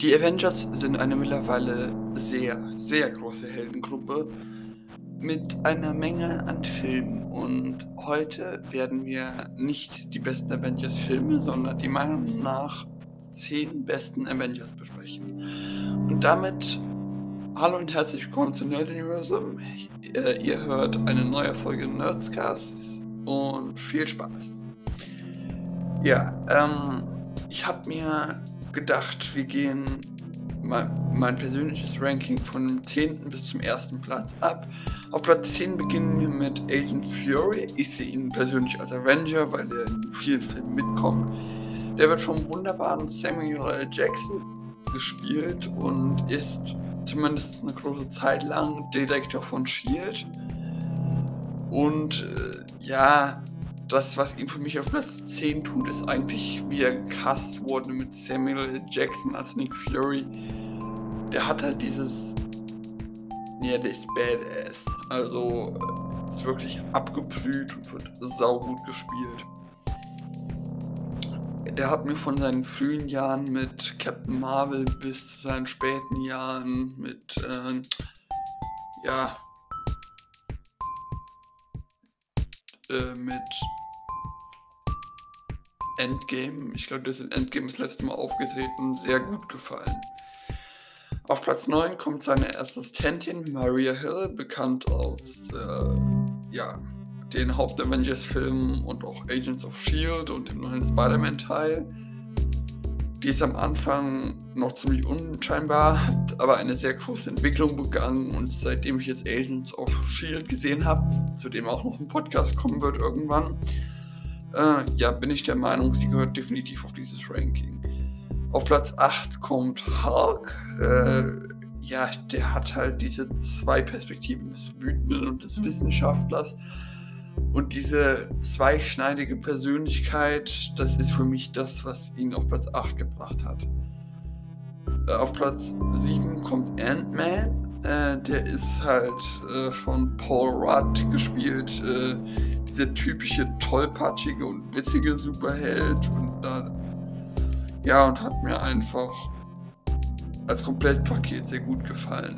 Die Avengers sind eine mittlerweile sehr, sehr große Heldengruppe mit einer Menge an Filmen. Und heute werden wir nicht die besten Avengers-Filme, sondern die Meinung nach zehn besten Avengers besprechen. Und damit hallo und herzlich willkommen zu Nerd Universum. Äh, ihr hört eine neue Folge Nerdscast und viel Spaß. Ja, ähm, ich habe mir gedacht, wir gehen mein, mein, persönliches Ranking von dem 10. bis zum 1. Platz ab. Auf Platz 10 beginnen wir mit Agent Fury. Ich sehe ihn persönlich als Avenger, weil er in vielen Filmen mitkommt. Der wird vom wunderbaren Samuel L. Jackson gespielt und ist zumindest eine große Zeit lang Direktor von Shield. Und äh, ja, das, was ihn für mich auf Platz 10 tut, ist eigentlich, wie er gecast wurde mit Samuel. Jackson als Nick Fury. Der hat halt dieses. Ja, der ist badass. Also ist wirklich abgeblüht und wird saugut gespielt. Der hat mir von seinen frühen Jahren mit Captain Marvel bis zu seinen späten Jahren mit. Äh, ja, äh, mit Endgame, ich glaube, das Endgame das letzte Mal aufgetreten, sehr gut gefallen. Auf Platz 9 kommt seine Assistentin Maria Hill, bekannt aus äh, ja, den Haupt-Avengers-Filmen und auch Agents of Shield und dem neuen Spider-Man-Teil. Die ist am Anfang noch ziemlich unscheinbar, hat aber eine sehr große Entwicklung begangen und seitdem ich jetzt Agents of Shield gesehen habe, zu dem auch noch ein Podcast kommen wird irgendwann, äh, ja, bin ich der Meinung, sie gehört definitiv auf dieses Ranking. Auf Platz 8 kommt Hulk. Äh, ja, der hat halt diese zwei Perspektiven des Wütenden und des Wissenschaftlers. Und diese zweischneidige Persönlichkeit, das ist für mich das, was ihn auf Platz 8 gebracht hat. Äh, auf Platz 7 kommt Ant-Man. Äh, der ist halt äh, von Paul Rudd gespielt. Äh, dieser typische tollpatschige und witzige Superheld. Und da, ja, und hat mir einfach als Komplettpaket sehr gut gefallen.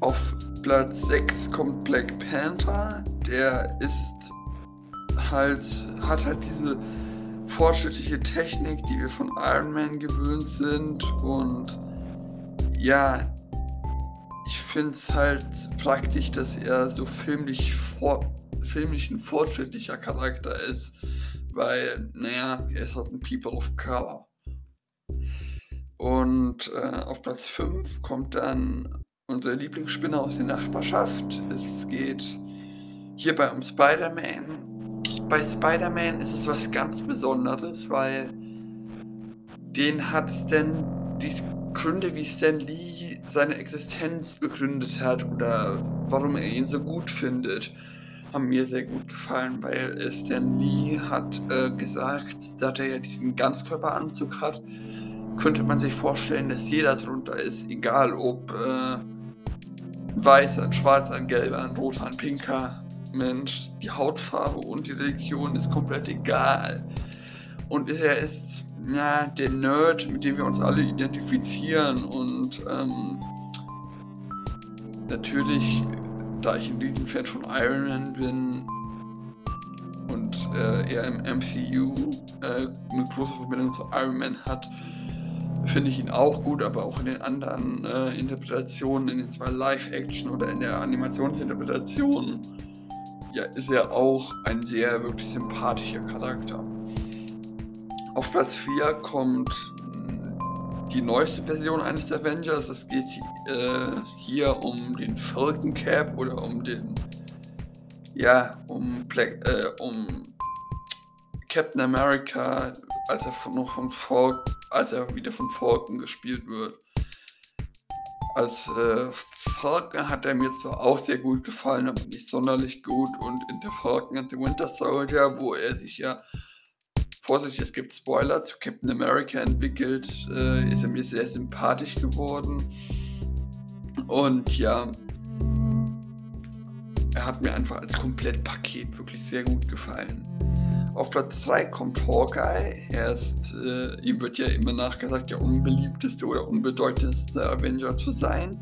Auf Platz 6 kommt Black Panther. Der ist halt, hat halt diese fortschrittliche Technik, die wir von Iron Man gewöhnt sind und ja, ich finde es halt praktisch, dass er so filmlich, vor, filmlich ein fortschrittlicher Charakter ist, weil, naja, er ist halt ein People of Color. Und äh, auf Platz 5 kommt dann unser Lieblingsspinner aus der Nachbarschaft. Es geht hierbei um Spider-Man. Bei Spider-Man ist es was ganz Besonderes, weil den hat es denn dies Gründe, wie Stan Lee seine Existenz begründet hat oder warum er ihn so gut findet, haben mir sehr gut gefallen, weil Stan Lee hat äh, gesagt, dass er ja diesen Ganzkörperanzug hat, könnte man sich vorstellen, dass jeder drunter ist, egal ob äh, weißer, ein schwarzer, ein gelber, ein roter, ein pinker Mensch, die Hautfarbe und die Religion ist komplett egal. Und er ist ja, der Nerd, mit dem wir uns alle identifizieren. Und ähm, natürlich, da ich ein Riesenfan von Iron Man bin und äh, er im MCU äh, eine große Verbindung zu Iron Man hat, finde ich ihn auch gut, aber auch in den anderen äh, Interpretationen, in den zwei Live-Action oder in der Animationsinterpretation, ja, ist er auch ein sehr wirklich sympathischer Charakter. Auf Platz 4 kommt die neueste Version eines Avengers. Es geht äh, hier um den Falcon Cap oder um den. Ja, um, Black, äh, um Captain America, als er noch vom Falcon, als er wieder von Falcon gespielt wird. Als äh, Falcon hat er mir zwar auch sehr gut gefallen, aber nicht sonderlich gut. Und in der Falcon and the Winter Soldier, wo er sich ja Vorsicht, es gibt Spoiler zu Captain America entwickelt, äh, ist er mir sehr sympathisch geworden. Und ja, er hat mir einfach als Komplettpaket wirklich sehr gut gefallen. Auf Platz 3 kommt Hawkeye. Er ist, äh, ihm wird ja immer nachgesagt, der unbeliebteste oder unbedeutendste Avenger zu sein.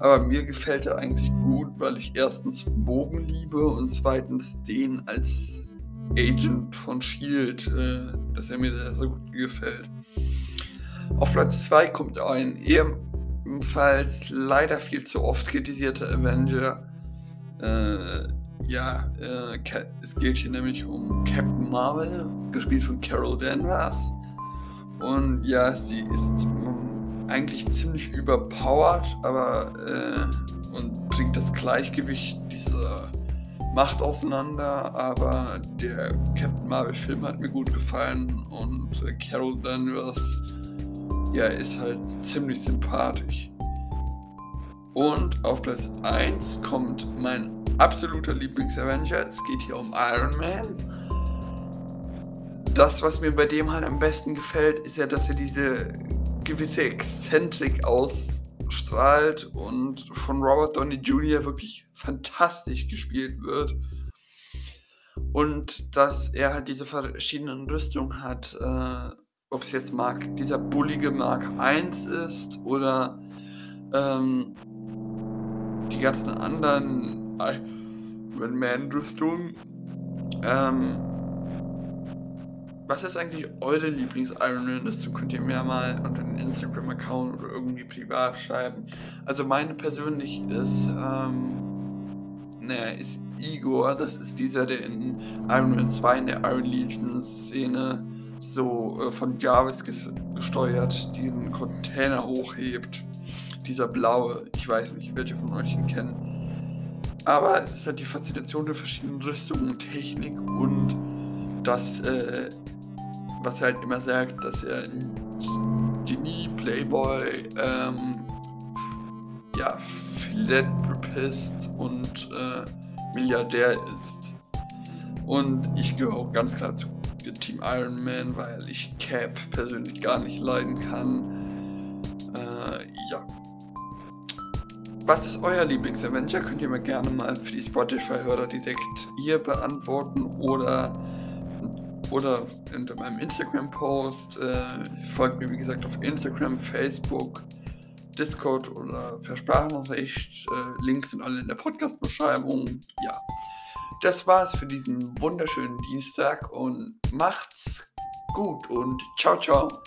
Aber mir gefällt er eigentlich gut, weil ich erstens Bogen liebe und zweitens den als Agent von Shield, äh, dass er mir sehr, sehr gut gefällt. Auf Platz 2 kommt ein ebenfalls leider viel zu oft kritisierter Avenger. Äh, ja, äh, es geht hier nämlich um Captain Marvel, gespielt von Carol Danvers. Und ja, sie ist ähm, eigentlich ziemlich überpowered, aber äh, und bringt das Gleichgewicht dieser Macht aufeinander. Aber der Captain Marvel-Film hat mir gut gefallen und äh, Carol Danvers ja, ist halt ziemlich sympathisch. Und auf Platz 1 kommt mein absoluter Lieblings-Avenger. Es geht hier um Iron Man. Das, was mir bei dem halt am besten gefällt, ist ja, dass er diese gewisse Exzentrik ausstrahlt und von Robert Downey Jr. wirklich fantastisch gespielt wird. Und dass er halt diese verschiedenen Rüstungen hat, äh, ob es jetzt Mark, dieser bullige Mark 1 ist oder ähm, die ganzen anderen Iron Man-Rüstungen. Ähm, was ist eigentlich eure Lieblings-Iron Man-Rüstung? Könnt ihr mir mal unter den Instagram-Account oder irgendwie privat schreiben. Also meine persönlich ist, ähm, naja, ist Igor. Das ist dieser, der in Iron Man 2 in der Iron Legion-Szene so äh, von Jarvis gesteuert diesen Container hochhebt dieser blaue, ich weiß nicht, welche von euch ihn kennen. Aber es ist halt die Faszination der verschiedenen Rüstungen und Technik und das, äh, was er halt immer sagt, dass er ein Genie, Playboy, ähm, ja, Philanthropist und äh, Milliardär ist. Und ich gehöre auch ganz klar zu Team Iron Man, weil ich Cap persönlich gar nicht leiden kann. Was ist euer Lieblings-Avenger? Könnt ihr mir gerne mal für die Spotify-Hörer direkt hier beantworten oder, oder unter meinem Instagram-Post. Äh, folgt mir, wie gesagt, auf Instagram, Facebook, Discord oder per Sprachnachricht. Äh, Links sind alle in der Podcast-Beschreibung. Ja, das war's für diesen wunderschönen Dienstag und macht's gut und ciao, ciao.